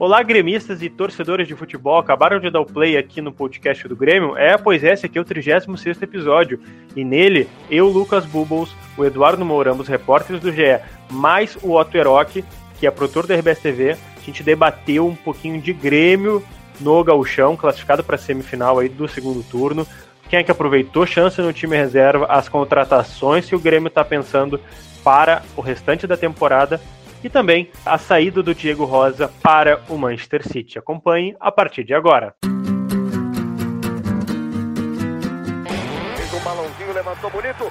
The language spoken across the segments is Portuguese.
Olá, gremistas e torcedores de futebol. Acabaram de dar o play aqui no podcast do Grêmio? É, pois é, esse aqui é o 36 episódio. E nele, eu, Lucas Bubbles, o Eduardo Mourão, os repórteres do GE, mais o Otto Eroc, que é produtor da RBS TV, a gente debateu um pouquinho de Grêmio no gauchão, classificado para a semifinal aí do segundo turno. Quem é que aproveitou chance no time reserva, as contratações que o Grêmio está pensando para o restante da temporada e também a saída do Diego Rosa para o Manchester City. Acompanhe a partir de agora. Balãozinho, levantou bonito.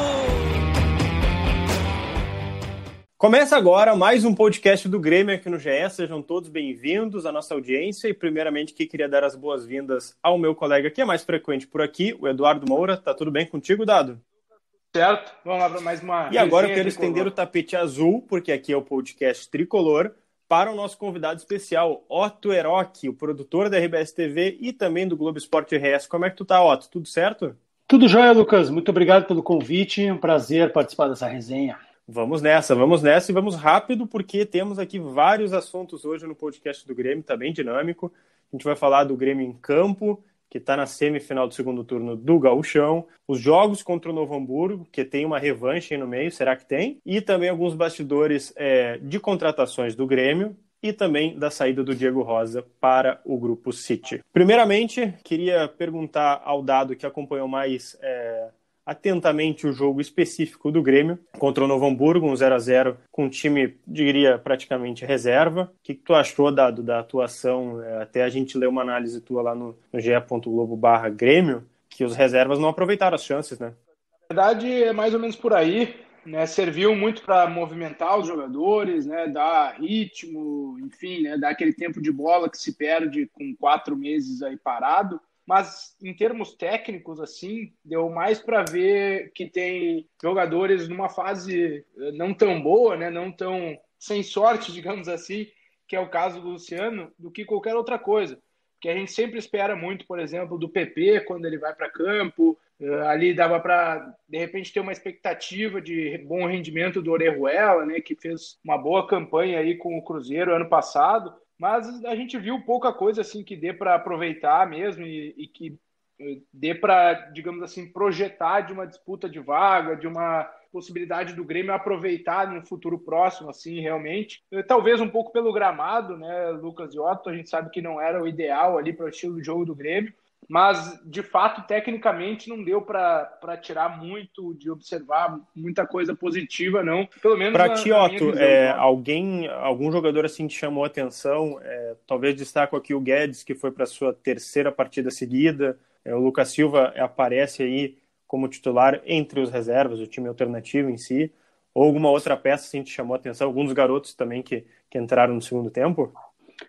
Começa agora mais um podcast do Grêmio aqui no GE. Sejam todos bem-vindos à nossa audiência. E, primeiramente, que queria dar as boas-vindas ao meu colega que é mais frequente por aqui, o Eduardo Moura. Tá tudo bem contigo, Dado? Certo. Vamos lá para mais uma. E agora eu quero estender o tapete azul, porque aqui é o podcast tricolor, para o nosso convidado especial, Otto Eroc, o produtor da RBS TV e também do Globo Esporte RS. Como é que tu tá, Otto? Tudo certo? Tudo jóia, Lucas. Muito obrigado pelo convite. Um prazer participar dessa resenha. Vamos nessa, vamos nessa e vamos rápido, porque temos aqui vários assuntos hoje no podcast do Grêmio, tá bem dinâmico. A gente vai falar do Grêmio em campo, que está na semifinal do segundo turno do Gauchão, os jogos contra o Novo Hamburgo, que tem uma revanche aí no meio, será que tem? E também alguns bastidores é, de contratações do Grêmio, e também da saída do Diego Rosa para o grupo City. Primeiramente, queria perguntar ao dado que acompanhou mais é, atentamente o jogo específico do Grêmio contra o Novo Hamburgo, um 0 a 0 com um time, diria, praticamente reserva. O que, tu achou, Dado, da atuação? É, até a gente leu uma análise tua lá no, no ge.globo barra Grêmio, que os reservas não aproveitaram as chances, né? Na verdade, é mais ou menos por aí. Né, serviu muito para movimentar os jogadores, né, dar ritmo, enfim, né, dar aquele tempo de bola que se perde com quatro meses aí parado mas em termos técnicos, assim, deu mais para ver que tem jogadores numa fase eh, não tão boa, né, não tão sem sorte, digamos assim, que é o caso do Luciano, do que qualquer outra coisa. Que a gente sempre espera muito, por exemplo, do PP quando ele vai para campo. Eh, ali dava para, de repente, ter uma expectativa de bom rendimento do Orejuela, né, que fez uma boa campanha aí com o Cruzeiro ano passado mas a gente viu pouca coisa assim que dê para aproveitar mesmo e, e que eh, dê para, digamos assim, projetar de uma disputa de vaga, de uma possibilidade do Grêmio aproveitar no futuro próximo, assim, realmente. Eh, talvez um pouco pelo gramado, né, Lucas e Otto, a gente sabe que não era o ideal ali para o estilo de jogo do Grêmio, mas de fato tecnicamente não deu para tirar muito de observar muita coisa positiva não. Pelo menos para ti Otto é, alguém algum jogador assim te chamou a atenção? É, talvez destaco aqui o Guedes que foi para sua terceira partida seguida. É, o Lucas Silva aparece aí como titular entre os reservas o time alternativo em si. Ou alguma outra peça assim te chamou a atenção? Alguns garotos também que, que entraram no segundo tempo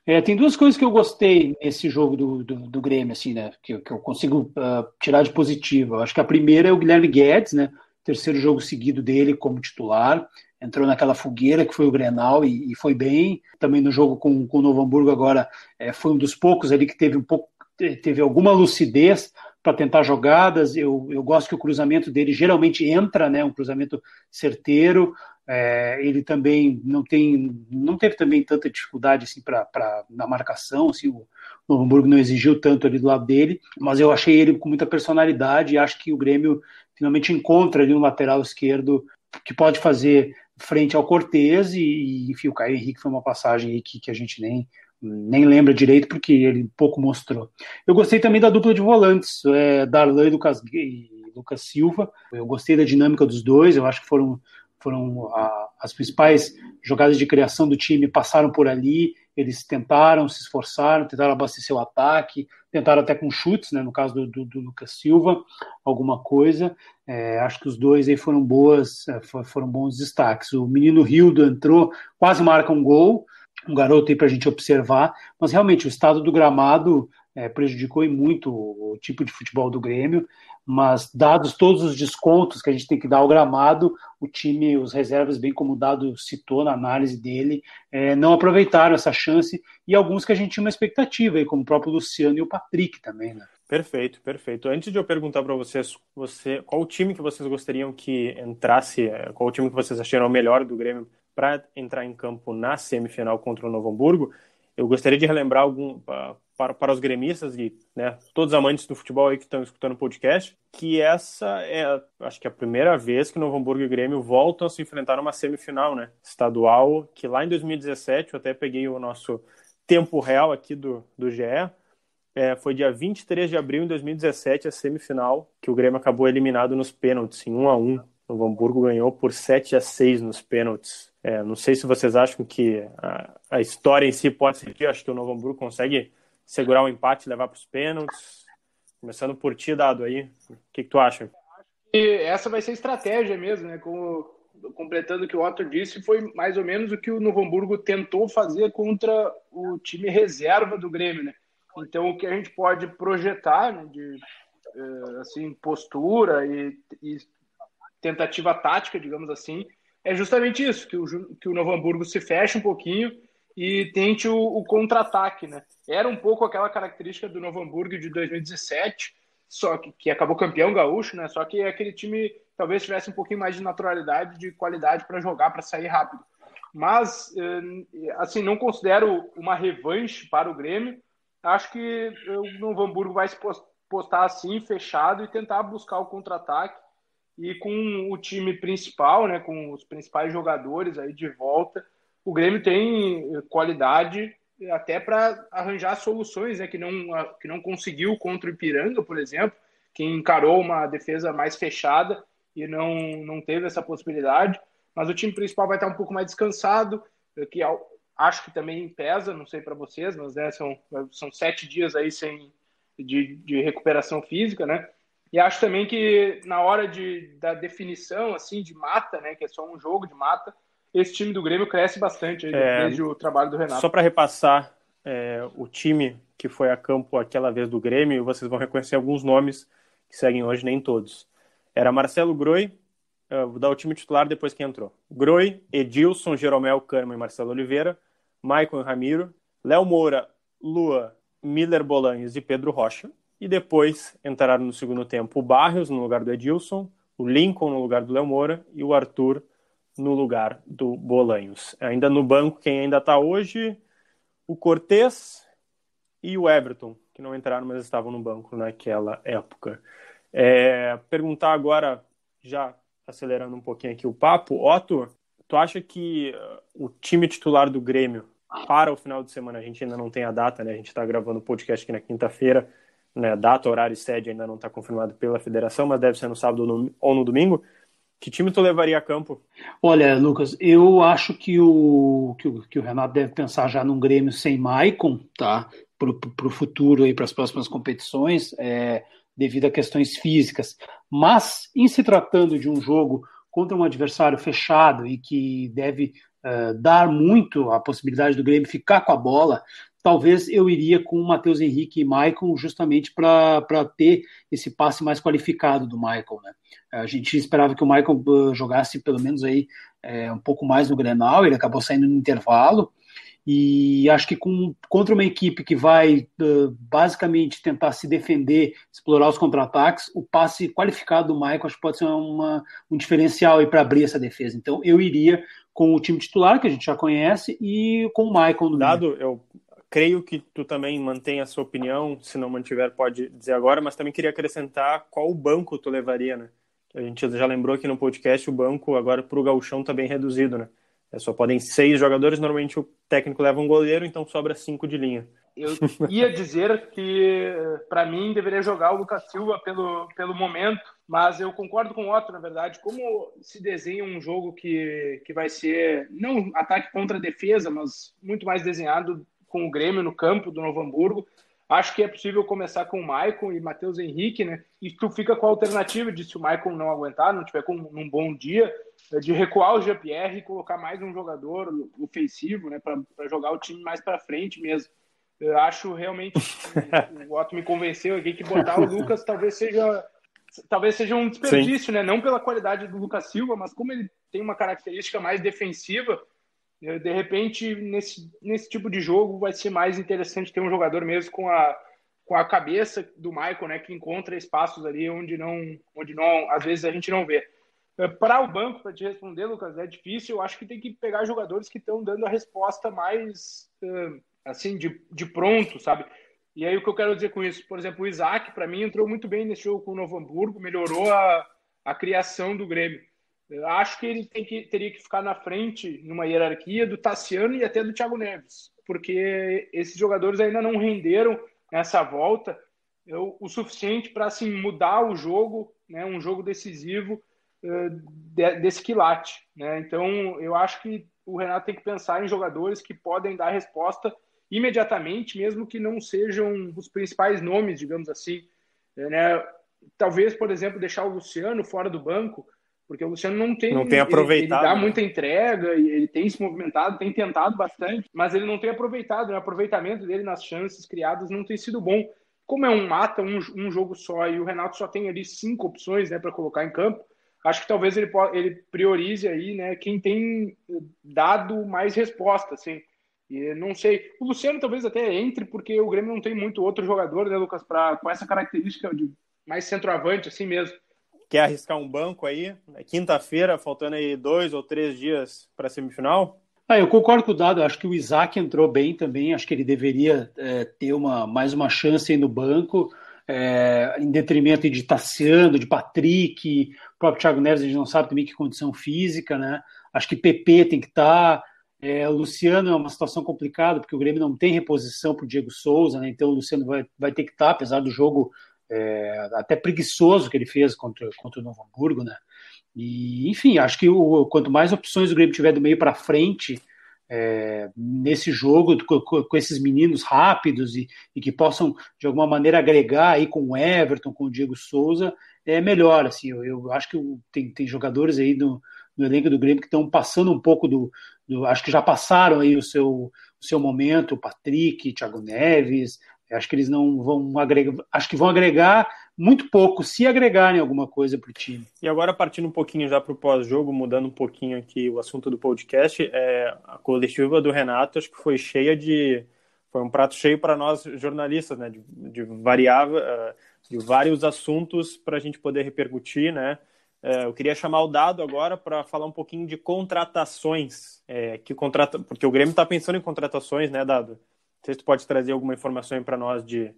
é, tem duas coisas que eu gostei nesse jogo do, do, do Grêmio, assim, né? Que, que eu consigo uh, tirar de positivo. Eu acho que a primeira é o Guilherme Guedes, né? Terceiro jogo seguido dele como titular. Entrou naquela fogueira que foi o Grenal e, e foi bem. Também no jogo com, com o Novo Hamburgo agora é, foi um dos poucos ali que teve um pouco teve alguma lucidez para tentar jogadas. Eu, eu gosto que o cruzamento dele geralmente entra, né? Um cruzamento certeiro. É, ele também não tem, não teve também tanta dificuldade assim para na marcação, assim, o Novo Hamburgo não exigiu tanto ali do lado dele, mas eu achei ele com muita personalidade e acho que o Grêmio finalmente encontra ali um lateral esquerdo que pode fazer frente ao Cortez e, enfim, o Caio Henrique foi uma passagem que, que a gente nem nem lembra direito porque ele pouco mostrou. Eu gostei também da dupla de volantes, é, Darlan e Lucas, e Lucas Silva. Eu gostei da dinâmica dos dois, eu acho que foram foram a, as principais jogadas de criação do time passaram por ali, eles tentaram, se esforçaram, tentaram abastecer o ataque, tentaram até com chutes, né, no caso do, do, do Lucas Silva, alguma coisa. É, acho que os dois aí foram boas, é, foram bons destaques. O menino Rildo entrou, quase marca um gol, um garoto aí para a gente observar, mas realmente o estado do gramado é, prejudicou muito o, o tipo de futebol do Grêmio, mas dados todos os descontos que a gente tem que dar ao gramado, o time, os reservas, bem como o Dado citou na análise dele, é, não aproveitaram essa chance e alguns que a gente tinha uma expectativa, aí, como o próprio Luciano e o Patrick também, né? Perfeito, perfeito. Antes de eu perguntar para vocês, você, qual o time que vocês gostariam que entrasse, é, qual o time que vocês acharam melhor do Grêmio para entrar em campo na semifinal contra o Novo Hamburgo, eu gostaria de relembrar algum para, para os gremistas e né, todos os amantes do futebol aí que estão escutando o podcast, que essa é, acho que é a primeira vez que Novo Hamburgo e Grêmio voltam a se enfrentar numa semifinal, né, estadual, que lá em 2017, eu até peguei o nosso tempo real aqui do, do GE, é, foi dia 23 de abril de 2017, a semifinal, que o Grêmio acabou eliminado nos pênaltis, em 1 a 1 o Hamburgo ganhou por 7 a 6 nos pênaltis. É, não sei se vocês acham que a, a, história em si pode ser que acho que o Novo Hamburgo consegue segurar o um empate levar para os pênaltis. Começando por ti, Dado, aí. O que, que tu acha? E essa vai ser estratégia mesmo, né? Como, completando o que o Otto disse, foi mais ou menos o que o Novo Hamburgo tentou fazer contra o time reserva do Grêmio, né? Então, o que a gente pode projetar né, de eh, assim, postura e, e tentativa tática, digamos assim, é justamente isso, que o, que o Novo Hamburgo se feche um pouquinho e tente o, o contra-ataque, né? Era um pouco aquela característica do Novo Hamburgo de 2017, só que, que acabou campeão gaúcho, né? Só que aquele time talvez tivesse um pouquinho mais de naturalidade, de qualidade para jogar, para sair rápido. Mas, eh, assim, não considero uma revanche para o Grêmio. Acho que o Novo Hamburgo vai se postar assim, fechado, e tentar buscar o contra-ataque e com o time principal, né, com os principais jogadores aí de volta, o Grêmio tem qualidade até para arranjar soluções, né, que não que não conseguiu contra o Ipiranga, por exemplo, que encarou uma defesa mais fechada e não não teve essa possibilidade. Mas o time principal vai estar um pouco mais descansado, que acho que também pesa, não sei para vocês, mas né, são são sete dias aí sem de, de recuperação física, né? E acho também que na hora de, da definição, assim, de mata, né, que é só um jogo de mata, esse time do Grêmio cresce bastante aí, é, desde o trabalho do Renato. Só para repassar é, o time que foi a campo aquela vez do Grêmio, vocês vão reconhecer alguns nomes que seguem hoje, nem todos. Era Marcelo Groi, vou dar o time titular depois que entrou. Groi, Edilson, Jeromel, Kahneman e Marcelo Oliveira, Maicon Ramiro, Léo Moura, Lua, Miller Bolanhos e Pedro Rocha. E depois entraram no segundo tempo o Barrios no lugar do Edilson, o Lincoln no lugar do Léo Moura e o Arthur no lugar do Bolanhos. Ainda no banco, quem ainda está hoje, o Cortez e o Everton, que não entraram, mas estavam no banco naquela época. É, perguntar agora, já acelerando um pouquinho aqui o papo, Otto, tu acha que uh, o time titular do Grêmio para o final de semana, a gente ainda não tem a data, né? A gente está gravando o podcast aqui na quinta-feira, né, data, horário e sede ainda não está confirmado pela federação, mas deve ser no sábado ou no, ou no domingo. Que time tu levaria a campo? Olha, Lucas, eu acho que o, que o, que o Renato deve pensar já num Grêmio sem Maicon, tá? Para o futuro e para as próximas competições, é, devido a questões físicas. Mas, em se tratando de um jogo contra um adversário fechado e que deve uh, dar muito a possibilidade do Grêmio ficar com a bola, talvez eu iria com o Matheus Henrique e Maicon justamente para ter esse passe mais qualificado do Michael. Né? A gente esperava que o Michael uh, jogasse pelo menos aí é, um pouco mais no Grenal, ele acabou saindo no intervalo, e acho que com, contra uma equipe que vai uh, basicamente tentar se defender, explorar os contra-ataques, o passe qualificado do Michael acho que pode ser uma, um diferencial para abrir essa defesa. Então eu iria com o time titular, que a gente já conhece, e com o Michael no Dado, meio. eu creio que tu também mantém a sua opinião, se não mantiver pode dizer agora, mas também queria acrescentar qual banco tu levaria, né? A gente já lembrou aqui no podcast o banco agora para o gauchão está bem reduzido, né? É, só podem seis jogadores, normalmente o técnico leva um goleiro, então sobra cinco de linha. Eu ia dizer que, para mim, deveria jogar o Lucas Silva pelo, pelo momento, mas eu concordo com o Otto, na verdade. Como se desenha um jogo que, que vai ser, não ataque contra defesa, mas muito mais desenhado com o Grêmio no campo do Novo Hamburgo. Acho que é possível começar com o Maicon e Matheus Henrique, né? E tu fica com a alternativa de se o Maicon não aguentar, não tiver com um bom dia, é de recuar o Jean-Pierre e colocar mais um jogador ofensivo, né? Para jogar o time mais para frente mesmo. Eu acho realmente, o Otto me convenceu aqui que botar o Lucas talvez seja talvez seja um desperdício, Sim. né? Não pela qualidade do Lucas Silva, mas como ele tem uma característica mais defensiva, de repente, nesse, nesse tipo de jogo, vai ser mais interessante ter um jogador mesmo com a, com a cabeça do Michael, né, que encontra espaços ali onde não, onde não, às vezes a gente não vê. É, para o banco, para te responder, Lucas, é difícil. Eu acho que tem que pegar jogadores que estão dando a resposta mais assim de, de pronto, sabe? E aí o que eu quero dizer com isso? Por exemplo, o Isaac, para mim, entrou muito bem nesse jogo com o Novo Hamburgo, melhorou a, a criação do Grêmio. Eu acho que ele que, teria que ficar na frente, numa hierarquia, do Tassiano e até do Thiago Neves, porque esses jogadores ainda não renderam nessa volta eu, o suficiente para assim, mudar o jogo, né, um jogo decisivo uh, de, desse quilate. Né? Então, eu acho que o Renato tem que pensar em jogadores que podem dar resposta imediatamente, mesmo que não sejam os principais nomes, digamos assim. Né? Talvez, por exemplo, deixar o Luciano fora do banco, porque o Luciano não tem. Não tem aproveitado. Ele, ele dá muita entrega, e ele tem se movimentado, tem tentado bastante, mas ele não tem aproveitado. Né? O aproveitamento dele nas chances criadas não tem sido bom. Como é um mata, um, um jogo só, e o Renato só tem ali cinco opções né, para colocar em campo, acho que talvez ele, ele priorize aí né, quem tem dado mais resposta. Assim. E não sei. O Luciano talvez até entre, porque o Grêmio não tem muito outro jogador, né, Lucas, pra, com essa característica de mais centroavante, assim mesmo quer arriscar um banco aí? É quinta-feira, faltando aí dois ou três dias para a semifinal? Ah, eu concordo com o Dado, acho que o Isaac entrou bem também, acho que ele deveria é, ter uma, mais uma chance aí no banco, é, em detrimento de Tassiano, de Patrick, o próprio Thiago Neves, a gente não sabe também que condição física, né? Acho que PP tem que estar, tá, é, o Luciano é uma situação complicada, porque o Grêmio não tem reposição para o Diego Souza, né? então o Luciano vai, vai ter que estar, tá, apesar do jogo é, até preguiçoso que ele fez contra, contra o Novo Hamburgo, né? E, enfim, acho que o, quanto mais opções o Grêmio tiver do meio para frente é, nesse jogo, com, com, esses meninos rápidos e, e, que possam, de alguma maneira, agregar aí com o Everton, com o Diego Souza, é melhor. Assim, eu, eu acho que tem, tem jogadores aí no, no elenco do Grêmio que estão passando um pouco do, do, Acho que já passaram aí o seu, o seu momento, o Patrick, Thiago Neves, acho que eles não vão agregar, acho que vão agregar muito pouco, se agregarem alguma coisa para o time. E agora, partindo um pouquinho já para o pós-jogo, mudando um pouquinho aqui o assunto do podcast, é, a coletiva do Renato acho que foi cheia de. Foi um prato cheio para nós jornalistas, né? De, de, variável, é, de vários assuntos para a gente poder repercutir, né? É, eu queria chamar o Dado agora para falar um pouquinho de contratações. É, que contrata... Porque o Grêmio está pensando em contratações, né, Dado? Não sei se tu pode trazer alguma informação para nós de,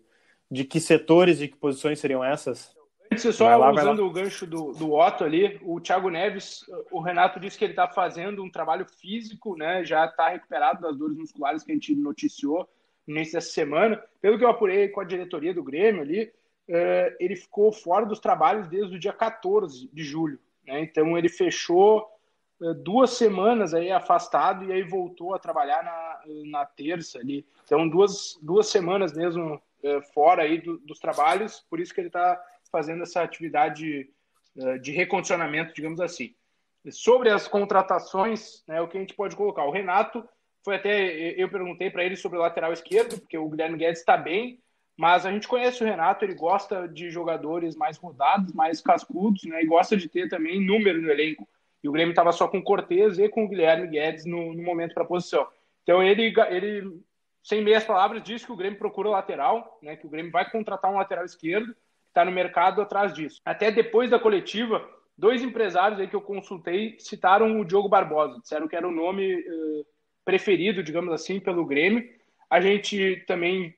de que setores e que posições seriam essas. Antes, só lá, usando o gancho do, do Otto ali, o Thiago Neves, o Renato disse que ele está fazendo um trabalho físico, né? Já está recuperado das dores musculares que a gente noticiou no início dessa semana. Pelo que eu apurei com a diretoria do Grêmio ali, eh, ele ficou fora dos trabalhos desde o dia 14 de julho. Né? Então ele fechou duas semanas aí afastado e aí voltou a trabalhar na, na terça ali. Então, duas, duas semanas mesmo é, fora aí do, dos trabalhos, por isso que ele está fazendo essa atividade é, de recondicionamento, digamos assim. Sobre as contratações, né, o que a gente pode colocar? O Renato, foi até, eu perguntei para ele sobre o lateral esquerdo, porque o Guilherme Guedes está bem, mas a gente conhece o Renato, ele gosta de jogadores mais rodados, mais cascudos, né, e gosta de ter também número no elenco. E o Grêmio estava só com o Cortez e com o Guilherme Guedes no, no momento para a posição. Então ele, ele, sem meias palavras, disse que o Grêmio procura lateral, né, que o Grêmio vai contratar um lateral esquerdo, está no mercado atrás disso. Até depois da coletiva, dois empresários aí que eu consultei citaram o Diogo Barbosa, disseram que era o nome uh, preferido, digamos assim, pelo Grêmio. A gente também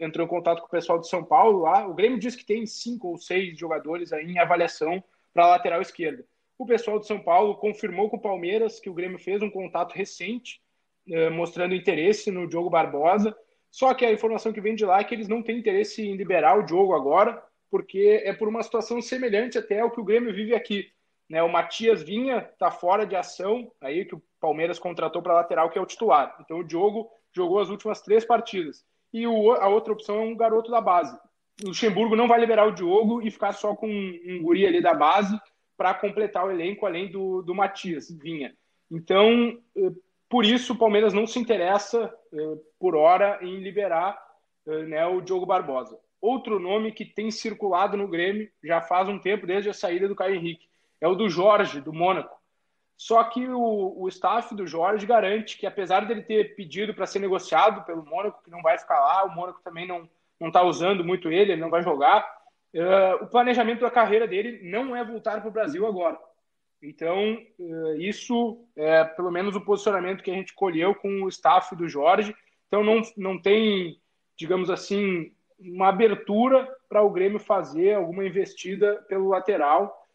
entrou em contato com o pessoal de São Paulo lá. O Grêmio diz que tem cinco ou seis jogadores aí em avaliação para lateral esquerda. O pessoal de São Paulo confirmou com o Palmeiras que o Grêmio fez um contato recente, eh, mostrando interesse no Diogo Barbosa. Só que a informação que vem de lá é que eles não têm interesse em liberar o Diogo agora, porque é por uma situação semelhante até ao que o Grêmio vive aqui. Né? O Matias Vinha está fora de ação, aí que o Palmeiras contratou para lateral, que é o titular. Então o Diogo jogou as últimas três partidas. e o, a outra opção é um garoto da base. O Luxemburgo não vai liberar o Diogo e ficar só com um, um guri ali da base para completar o elenco, além do, do Matias Vinha. Então, eh, por isso, o Palmeiras não se interessa, eh, por hora, em liberar eh, né, o Diogo Barbosa. Outro nome que tem circulado no Grêmio já faz um tempo, desde a saída do Caio Henrique, é o do Jorge, do Mônaco. Só que o, o staff do Jorge garante que, apesar dele ter pedido para ser negociado pelo Mônaco, que não vai ficar lá, o Mônaco também não está usando muito ele, ele não vai jogar. Uh, o planejamento da carreira dele não é voltar para o Brasil agora. Então, uh, isso é pelo menos o posicionamento que a gente colheu com o staff do Jorge. Então, não, não tem, digamos assim, uma abertura para o Grêmio fazer alguma investida pelo lateral.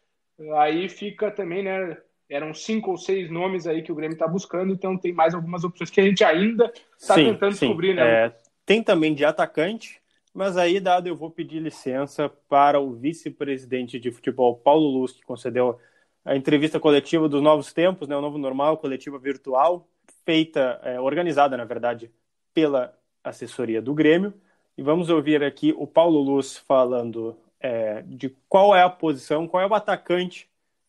Aí fica também, né? Eram cinco ou seis nomes aí que o Grêmio está buscando, então tem mais algumas opções que a gente ainda está tentando sim. descobrir, né? É, tem também de atacante, mas aí, dado, eu vou pedir licença para o vice-presidente de futebol, Paulo Luz, que concedeu a entrevista coletiva dos novos tempos, né, o novo normal, coletiva virtual, feita, é, organizada, na verdade, pela assessoria do Grêmio. E vamos ouvir aqui o Paulo Luz falando é, de qual é a posição, qual é o atacante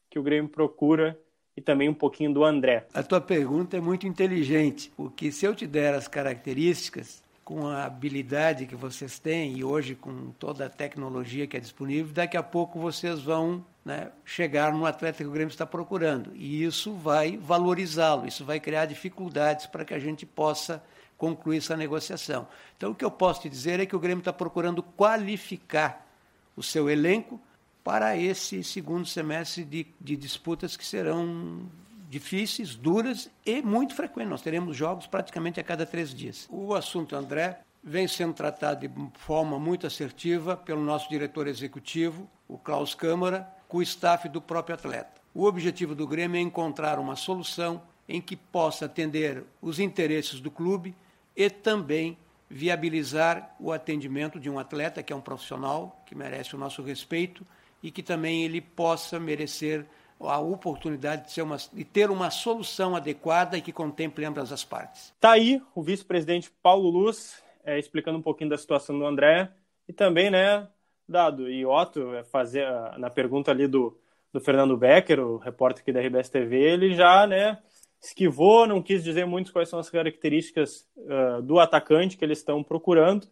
que o Grêmio procura e também um pouquinho do André. A tua pergunta é muito inteligente, porque se eu te der as características, com a habilidade que vocês têm e hoje com toda a tecnologia que é disponível, daqui a pouco vocês vão né, chegar no atleta que o Grêmio está procurando. E isso vai valorizá-lo, isso vai criar dificuldades para que a gente possa concluir essa negociação. Então, o que eu posso te dizer é que o Grêmio está procurando qualificar o seu elenco para esse segundo semestre de, de disputas que serão difíceis, duras e muito frequentes. Nós teremos jogos praticamente a cada três dias. O assunto André vem sendo tratado de forma muito assertiva pelo nosso diretor executivo, o Klaus Câmara, com o staff do próprio atleta. O objetivo do Grêmio é encontrar uma solução em que possa atender os interesses do clube e também viabilizar o atendimento de um atleta que é um profissional, que merece o nosso respeito e que também ele possa merecer a oportunidade de, uma, de ter uma solução adequada e que contemple ambas as partes. Está aí o vice-presidente Paulo Luz é, explicando um pouquinho da situação do André e também, né, Dado e Otto, é, fazer na pergunta ali do, do Fernando Becker, o repórter aqui da RBS TV, ele já, né, esquivou, não quis dizer muito quais são as características uh, do atacante que eles estão procurando,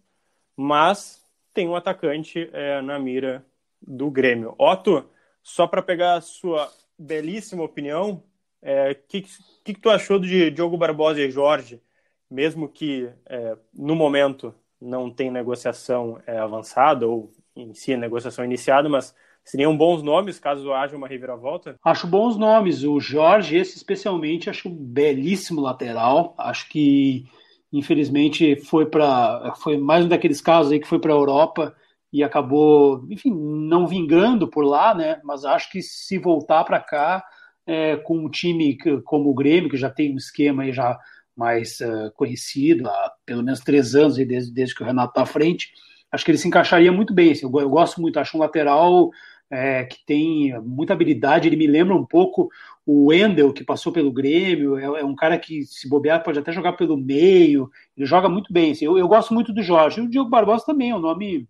mas tem um atacante uh, na mira do Grêmio. Otto, só para pegar a sua belíssima opinião, o é, que, que, que, tu achou de Diogo Barbosa e Jorge, mesmo que é, no momento não tem negociação é, avançada ou em si negociação iniciada, mas Seriam bons nomes caso haja uma reviravolta? Acho bons nomes. O Jorge, esse especialmente, acho um belíssimo lateral. Acho que, infelizmente, foi para. Foi mais um daqueles casos aí que foi para a Europa e acabou, enfim, não vingando por lá, né? Mas acho que se voltar para cá, é, com um time como o Grêmio, que já tem um esquema aí já mais uh, conhecido há pelo menos três anos, desde, desde que o Renato está à frente, acho que ele se encaixaria muito bem. Assim, eu, eu, gosto muito, acho um lateral é, que tem muita habilidade. Ele me lembra um pouco o Wendel, que passou pelo Grêmio. É, é, um cara que, se bobear, pode até jogar pelo meio. Ele joga muito bem. Assim, eu, eu, gosto muito do Jorge. E o Diogo Barbosa também é um nome,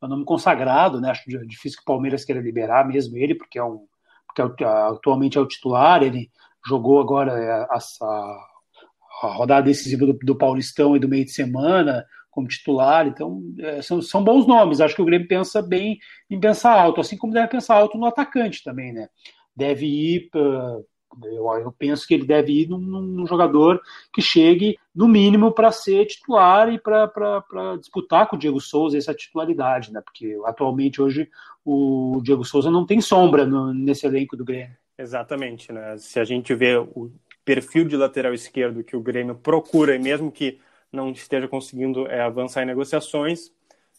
é um nome consagrado. Né? Acho difícil que o Palmeiras queira liberar mesmo ele, porque, é um, porque é, atualmente é o titular. Ele jogou agora é, a, a, rodada decisiva do, do Paulistão e do meio de semana como titular. Então, é, são, são bons nomes. Acho que o Grêmio pensa bem em pensar alto, assim como deve pensar alto no atacante também, né? Deve ir. Uh, eu, eu, penso que ele deve ir num, num jogador que chegue, no mínimo, para ser titular e para disputar com o Diego Souza essa titularidade, né? Porque atualmente, hoje, o Diego Souza não tem sombra no, nesse elenco do Grêmio. Exatamente, né? Se a gente vê o perfil de lateral esquerdo que o Grêmio procura, e mesmo que não esteja conseguindo é, avançar em negociações,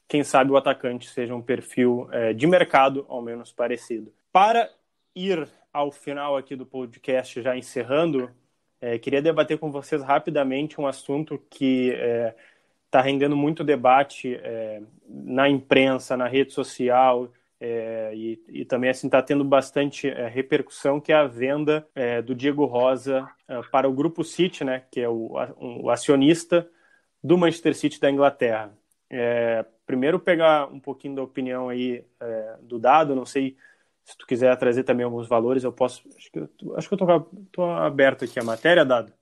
quem sabe o atacante seja um perfil é, de mercado, ao menos parecido. Para ir ao final aqui do podcast, já encerrando, é, queria debater com vocês rapidamente um assunto que está é, rendendo muito debate é, na imprensa, na rede social, é, e, e, também assim está tendo bastante é, repercussão que é a venda é, do Diego Rosa para o Grupo City, né, que é o, o acionista do Manchester City da Inglaterra. Primeiro pegar um pouquinho da opinião aí do dado, não sei se tu quiser trazer também alguns valores, eu posso. Acho que eu, acho que eu tô, tô aberto aqui a matéria, dado.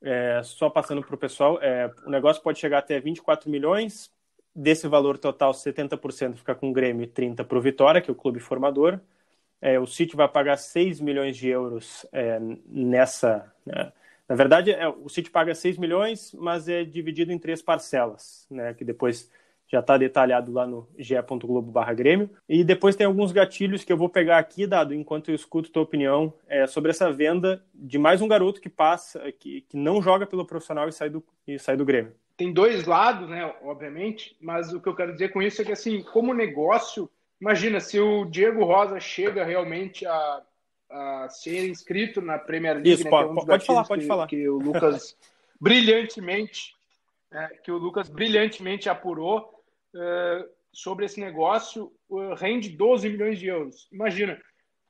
É, só passando para o pessoal, é, o negócio pode chegar até 24 milhões. Desse valor total, 70% fica com o Grêmio e 30% para o Vitória, que é o clube formador. É, o City vai pagar 6 milhões de euros é, nessa. Né? Na verdade, é, o City paga 6 milhões, mas é dividido em três parcelas, né? que depois já está detalhado lá no ge.globo Grêmio. E depois tem alguns gatilhos que eu vou pegar aqui, Dado, enquanto eu escuto tua opinião é, sobre essa venda de mais um garoto que passa, que, que não joga pelo profissional e sai, do, e sai do Grêmio. Tem dois lados, né, obviamente, mas o que eu quero dizer com isso é que, assim, como negócio, imagina se o Diego Rosa chega realmente a, a ser inscrito na Premier League, isso, né, pode, é um pode falar, pode que, falar. Que o Lucas brilhantemente, né, que o Lucas brilhantemente apurou, sobre esse negócio uh, rende 12 milhões de euros. Imagina,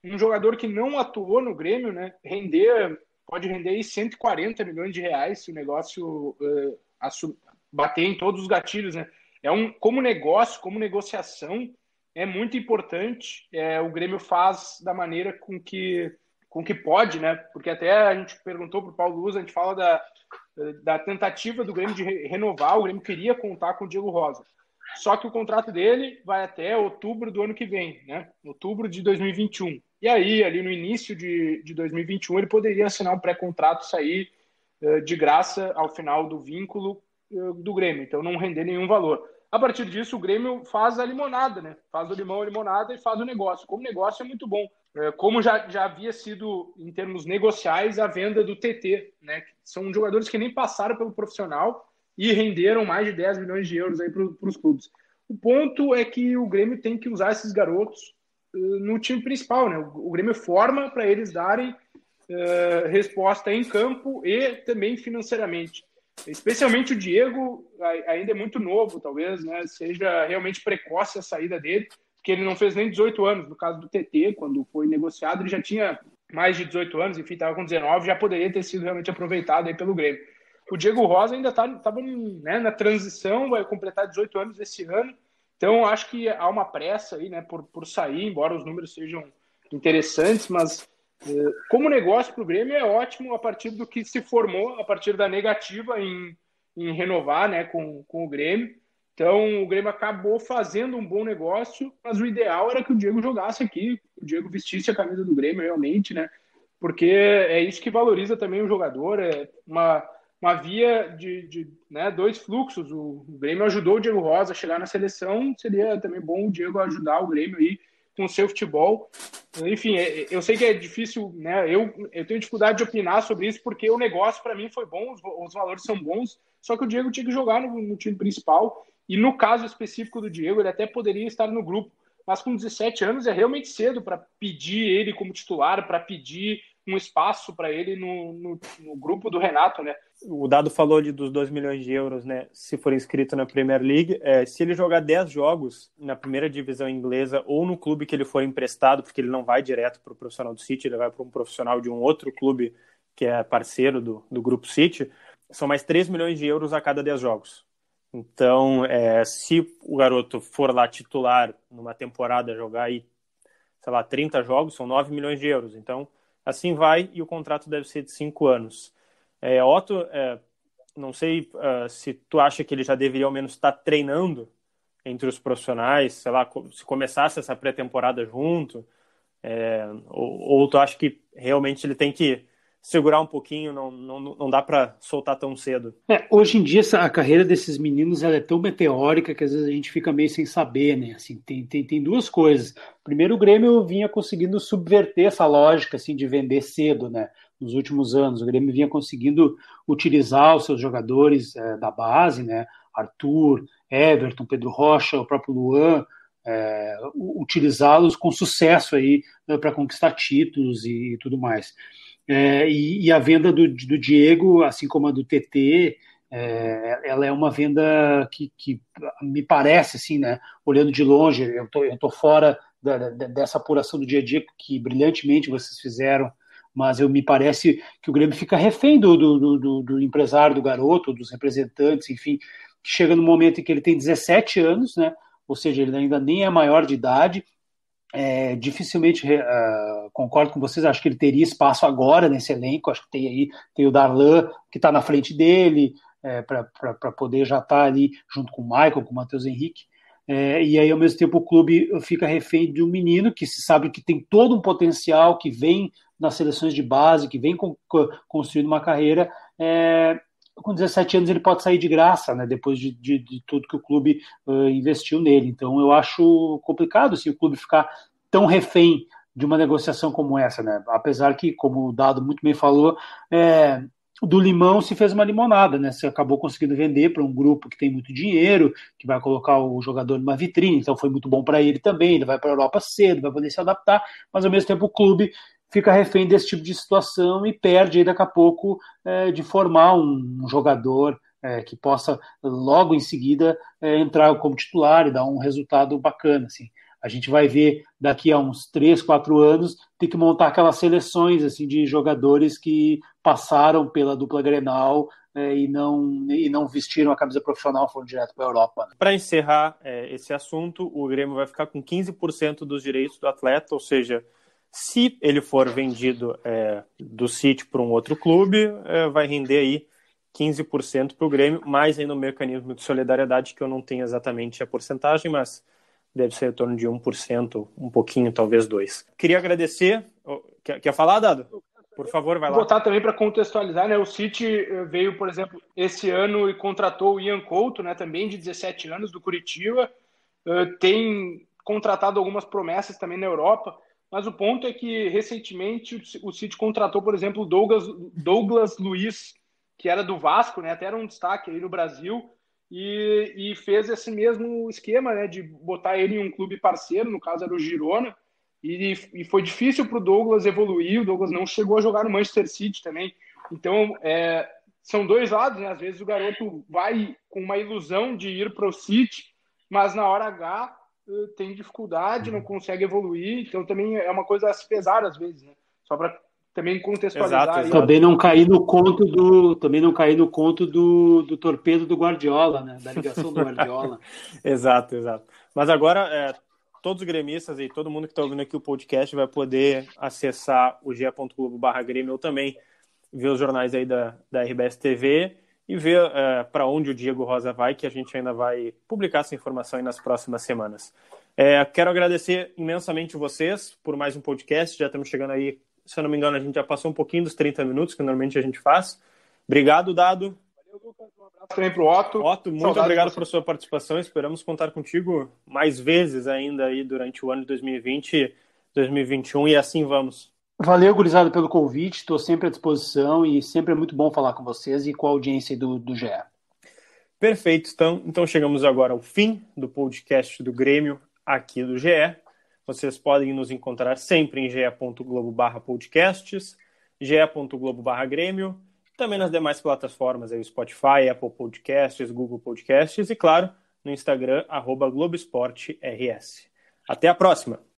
um jogador que não atuou no Grêmio, né, render, pode render aí 140 milhões de reais se o negócio uh, bater em todos os gatilhos. Né? É um, como negócio, como negociação, é muito importante. É, o Grêmio faz da maneira com que com que pode, né? Porque até a gente perguntou para o Paulo Luz, a gente fala da, da tentativa do Grêmio de renovar, o Grêmio queria contar com o Diego Rosa. Só que o contrato dele vai até outubro do ano que vem, né? Outubro de 2021. E aí, ali no início de, de 2021, ele poderia assinar um pré-contrato, sair uh, de graça ao final do vínculo uh, do Grêmio, então não render nenhum valor. A partir disso, o Grêmio faz a limonada, né? Faz o limão a limonada e faz o negócio. Como negócio é muito bom. Uh, como já, já havia sido, em termos negociais, a venda do TT, né? São jogadores que nem passaram pelo profissional, e renderam mais de 10 milhões de euros para os clubes. O ponto é que o Grêmio tem que usar esses garotos uh, no time principal, né? O, o Grêmio forma para eles darem uh, resposta em campo e também financeiramente. Especialmente o Diego, ainda é muito novo, talvez, né? Seja realmente precoce a saída dele, porque ele não fez nem 18 anos. No caso do TT, quando foi negociado, ele já tinha mais de 18 anos, enfim, estava com 19, já poderia ter sido realmente aproveitado aí pelo Grêmio. O Diego Rosa ainda estava tá, né, na transição, vai completar 18 anos esse ano. Então, acho que há uma pressa aí, né, por, por sair, embora os números sejam interessantes, mas eh, como negócio para o Grêmio é ótimo a partir do que se formou, a partir da negativa em, em renovar né, com, com o Grêmio. Então, o Grêmio acabou fazendo um bom negócio, mas o ideal era que o Diego jogasse aqui, o Diego vestisse a camisa do Grêmio realmente, né? Porque é isso que valoriza também o jogador, é uma uma via de, de né, dois fluxos. O, Grêmio ajudou o Diego Rosa a chegar na seleção, seria também bom o Diego ajudar o Grêmio aí com o seu futebol. Enfim, é, eu sei que é difícil, né? Eu, eu tenho dificuldade de opinar sobre isso porque o negócio para mim foi bom, os, os, valores são bons, só que o Diego tinha que jogar no, no time principal. E no caso específico do Diego, ele até poderia estar no grupo, mas com 17 anos é realmente cedo para pedir ele como titular, para pedir um espaço para ele no, no, no, grupo do Renato, né? O Dado falou de, dos 2 milhões de euros, né? Se for inscrito na Premier League, é, se ele jogar 10 jogos na primeira divisão inglesa ou no clube que ele for emprestado, porque ele não vai direto para o profissional do City, ele vai para um profissional de um outro clube que é parceiro do, do grupo City, são mais 3 milhões de euros a cada 10 jogos. Então, é, se o garoto for lá titular numa temporada, jogar aí, sei lá, 30 jogos, são 9 milhões de euros. Então, assim vai e o contrato deve ser de cinco anos. É, Otto, é, não sei uh, se tu acha que ele já deveria ao menos estar treinando entre os profissionais, sei lá, se começasse essa pré-temporada junto, é, ou, ou, tu acha que realmente ele tem que segurar um pouquinho, não, não, não dá para soltar tão cedo. É, hoje em dia a carreira desses meninos ela é tão meteórica que às vezes a gente fica meio sem saber, né? Assim, tem, tem, tem duas coisas. Primeiro, o Grêmio vinha conseguindo subverter essa lógica assim de vender cedo, né? Nos últimos anos, o Grêmio vinha conseguindo utilizar os seus jogadores é, da base, né? Arthur, Everton, Pedro Rocha, o próprio Luan, é, utilizá-los com sucesso aí né, para conquistar títulos e, e tudo mais. É, e, e, a venda do, do, Diego, assim como a do TT, é, ela é uma venda que, que, me parece, assim, né, olhando de longe, eu tô, eu tô fora da, da, dessa apuração do dia a dia que brilhantemente vocês fizeram mas eu me parece que o Grêmio fica refém do, do, do, do empresário, do garoto, dos representantes, enfim, chega no momento em que ele tem 17 anos, né? Ou seja, ele ainda nem é maior de idade. É, dificilmente uh, concordo com vocês, acho que ele teria espaço agora nesse elenco. Acho que tem aí tem o Darlan que está na frente dele, é, para poder já estar tá ali junto com o Michael, com o Matheus Henrique. É, e aí, ao mesmo tempo, o clube fica refém de um menino que se sabe que tem todo um potencial, que vem nas seleções de base, que vem com, construindo uma carreira. É, com 17 anos ele pode sair de graça, né, depois de, de, de tudo que o clube uh, investiu nele. Então eu acho complicado assim, o clube ficar tão refém de uma negociação como essa, né? Apesar que, como o Dado muito bem falou, é, do limão se fez uma limonada, né? Você acabou conseguindo vender para um grupo que tem muito dinheiro, que vai colocar o jogador numa vitrine, então foi muito bom para ele também. Ele vai para a Europa cedo, vai poder se adaptar, mas ao mesmo tempo o clube fica refém desse tipo de situação e perde aí daqui a pouco é, de formar um, jogador é, que possa logo em seguida é, entrar como titular e dar um resultado bacana, assim. A gente vai ver daqui a uns 3, 4 anos ter que montar aquelas seleções assim de jogadores que passaram pela dupla Grenal é, e, não, e não vestiram a camisa profissional, foram direto para a Europa. Né? Para encerrar é, esse assunto, o Grêmio vai ficar com 15% dos direitos do atleta, ou seja, se ele for vendido é, do City para um outro clube, é, vai render aí 15% para o Grêmio, mais aí no mecanismo de solidariedade, que eu não tenho exatamente a porcentagem, mas deve ser em torno de 1%, um pouquinho, talvez 2%. Queria agradecer. Quer, quer falar, Dado? Por favor, vai lá. Vou botar também para contextualizar, né? O City eh, veio, por exemplo, esse ano e contratou o Ian Couto, né? Também de 17 anos, do Curitiba. Uh, tem contratado algumas promessas também na Europa. Mas o ponto é que recentemente o City contratou, por exemplo, Douglas, Douglas Luiz, que era do Vasco, né? Até era um destaque aí no Brasil e, e, fez esse mesmo esquema, né, de botar ele em um clube parceiro, no caso era o Girona, e, e foi difícil para o Douglas evoluir, o Douglas não chegou a jogar no Manchester City também, então é, são dois lados, né, às vezes o garoto vai com uma ilusão de ir para o City, mas na hora H eh, tem dificuldade, não consegue evoluir, então também é uma coisa a se pesar às vezes, né, só para também contextualizar. Exato, exato. Também não cair no conto do, também não cair no conto do, do torpedo do Guardiola, né? Da ligação do Guardiola. exato, exato. Mas agora é, todos os gremistas e todo mundo que está ouvindo aqui o podcast vai poder acessar o ge.globo.br Grêmio ou também ver os jornais aí da, da RBS TV e ver é, para onde o Diego Rosa vai, que a gente ainda vai publicar essa informação aí nas próximas semanas. É, quero agradecer imensamente vocês por mais um podcast. Já estamos chegando aí se eu não me engano, a gente já passou um pouquinho dos 30 minutos que normalmente a gente faz. Obrigado, Dado. Valeu, Lucas. Um abraço também para o Otto. Otto, muito Saudades obrigado por sua participação. Esperamos contar contigo mais vezes ainda aí durante o ano de 2020, 2021 e assim vamos. Valeu, gurizada, pelo convite. Estou sempre à disposição e sempre é muito bom falar com vocês e com a audiência do, do GE. Perfeito. Então, então chegamos agora ao fim do podcast do Grêmio aqui do GE. Vocês podem nos encontrar sempre em ge.globo podcasts, ge.globo grêmio, também nas demais plataformas, aí, Spotify, Apple Podcasts, Google Podcasts e, claro, no Instagram, arroba Globoesporte RS. Até a próxima!